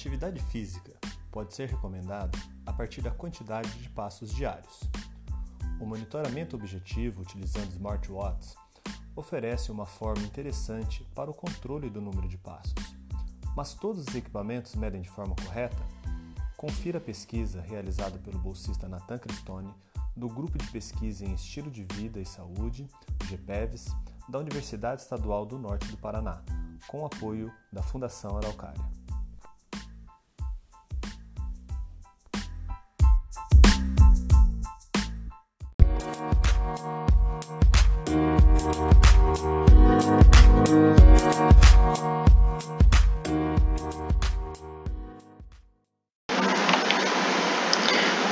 atividade física pode ser recomendada a partir da quantidade de passos diários. O monitoramento objetivo utilizando smartwatches oferece uma forma interessante para o controle do número de passos. Mas todos os equipamentos medem de forma correta? Confira a pesquisa realizada pelo bolsista Nathan Cristone do Grupo de Pesquisa em Estilo de Vida e Saúde, GPEVS, da Universidade Estadual do Norte do Paraná, com apoio da Fundação Araucária.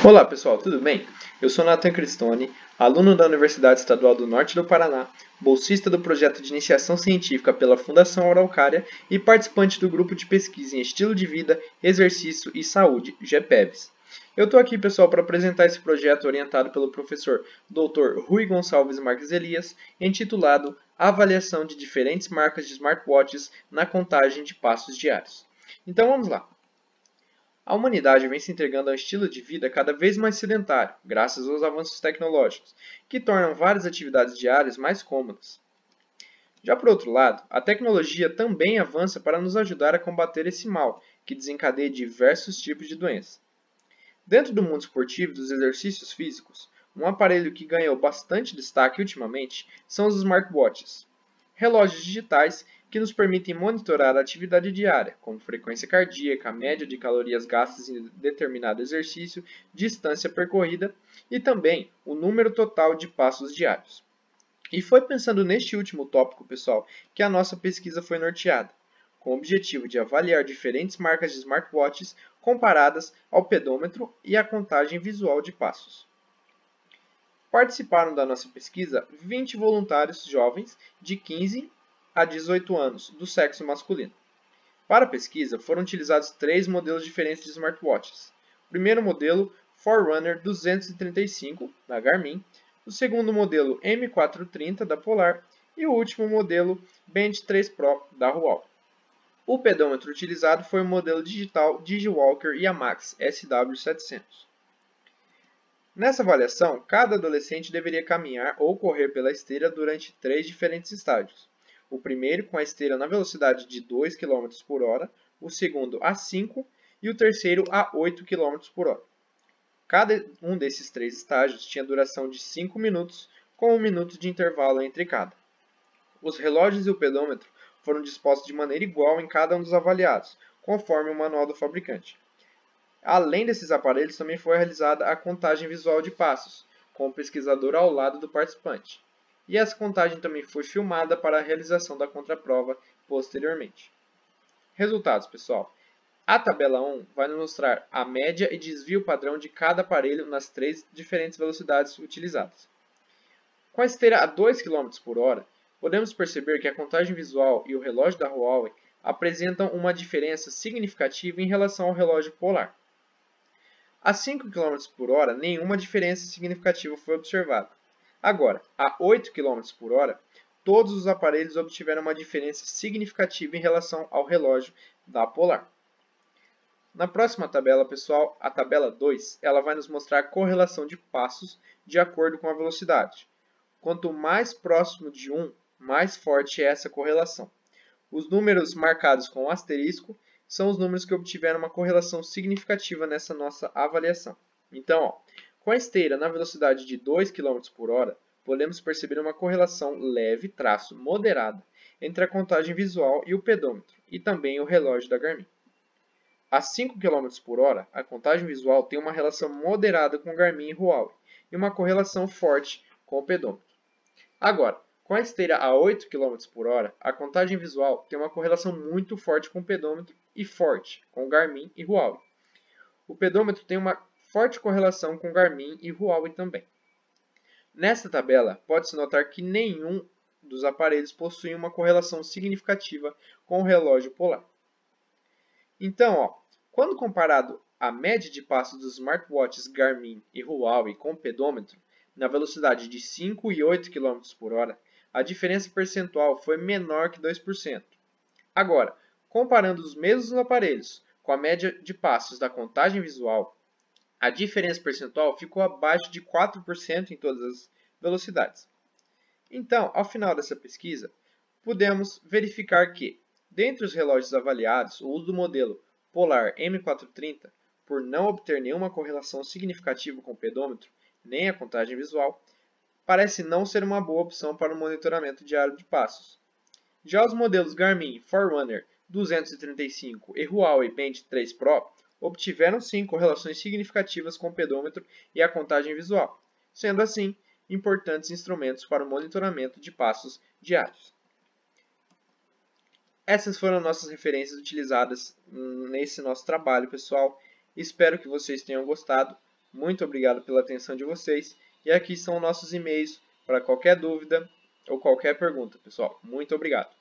Olá pessoal, tudo bem? Eu sou Nathan Cristone, aluno da Universidade Estadual do Norte do Paraná, bolsista do projeto de iniciação científica pela Fundação Araucária e participante do grupo de pesquisa em estilo de vida, exercício e saúde, GPEVS. Eu estou aqui, pessoal, para apresentar esse projeto orientado pelo professor Dr. Rui Gonçalves Marques Elias, intitulado Avaliação de diferentes marcas de smartwatches na contagem de passos diários. Então vamos lá. A humanidade vem se entregando a um estilo de vida cada vez mais sedentário, graças aos avanços tecnológicos, que tornam várias atividades diárias mais cômodas. Já por outro lado, a tecnologia também avança para nos ajudar a combater esse mal, que desencadeia diversos tipos de doenças. Dentro do mundo esportivo dos exercícios físicos, um aparelho que ganhou bastante destaque ultimamente são os smartwatches. Relógios digitais que nos permitem monitorar a atividade diária, como frequência cardíaca, média de calorias gastas em determinado exercício, distância percorrida e também o número total de passos diários. E foi pensando neste último tópico, pessoal, que a nossa pesquisa foi norteada, com o objetivo de avaliar diferentes marcas de smartwatches comparadas ao pedômetro e à contagem visual de passos. Participaram da nossa pesquisa 20 voluntários jovens de 15 a 18 anos, do sexo masculino. Para a pesquisa, foram utilizados três modelos diferentes de smartwatches. O primeiro modelo, Forerunner 235, da Garmin, o segundo modelo M430, da Polar, e o último modelo Band 3 Pro, da Huawei. O pedômetro utilizado foi o modelo digital DigiWalker Yamax SW700. Nessa avaliação, cada adolescente deveria caminhar ou correr pela esteira durante três diferentes estágios o primeiro com a esteira na velocidade de 2 km por hora, o segundo a 5 e o terceiro a 8 km por hora. Cada um desses três estágios tinha duração de 5 minutos, com um minuto de intervalo entre cada. Os relógios e o pedômetro foram dispostos de maneira igual em cada um dos avaliados, conforme o manual do fabricante. Além desses aparelhos, também foi realizada a contagem visual de passos, com o pesquisador ao lado do participante e essa contagem também foi filmada para a realização da contraprova posteriormente. Resultados, pessoal. A tabela 1 vai nos mostrar a média e desvio padrão de cada aparelho nas três diferentes velocidades utilizadas. Com a esteira a 2 km por hora, podemos perceber que a contagem visual e o relógio da Huawei apresentam uma diferença significativa em relação ao relógio polar. A 5 km por hora, nenhuma diferença significativa foi observada. Agora, a 8 km por hora, todos os aparelhos obtiveram uma diferença significativa em relação ao relógio da Polar. Na próxima tabela, pessoal, a tabela 2, ela vai nos mostrar a correlação de passos de acordo com a velocidade. Quanto mais próximo de 1, mais forte é essa correlação. Os números marcados com asterisco são os números que obtiveram uma correlação significativa nessa nossa avaliação. Então, ó, com a esteira na velocidade de 2 km por hora, podemos perceber uma correlação leve traço moderada entre a contagem visual e o pedômetro, e também o relógio da Garmin. A 5 km por hora, a contagem visual tem uma relação moderada com Garmin e Huawei, e uma correlação forte com o pedômetro. Agora, com a esteira a 8 km por hora, a contagem visual tem uma correlação muito forte com o pedômetro e forte com Garmin e Huawei. O pedômetro tem uma forte correlação com Garmin e Huawei também. Nesta tabela, pode-se notar que nenhum dos aparelhos possui uma correlação significativa com o relógio polar. Então, ó, quando comparado a média de passos dos smartwatches Garmin e Huawei com o pedômetro, na velocidade de 5 e 8 km por hora, a diferença percentual foi menor que 2%. Agora, comparando os mesmos aparelhos com a média de passos da contagem visual, a diferença percentual ficou abaixo de 4% em todas as velocidades. Então, ao final dessa pesquisa, pudemos verificar que, dentre os relógios avaliados, o uso do modelo Polar M430, por não obter nenhuma correlação significativa com o pedômetro, nem a contagem visual, parece não ser uma boa opção para o monitoramento diário de passos. Já os modelos Garmin Forerunner 235 e Huawei Band 3 Pro obtiveram sim correlações significativas com o pedômetro e a contagem visual, sendo assim importantes instrumentos para o monitoramento de passos diários. Essas foram nossas referências utilizadas nesse nosso trabalho, pessoal. Espero que vocês tenham gostado. Muito obrigado pela atenção de vocês. E aqui são nossos e-mails para qualquer dúvida ou qualquer pergunta, pessoal. Muito obrigado.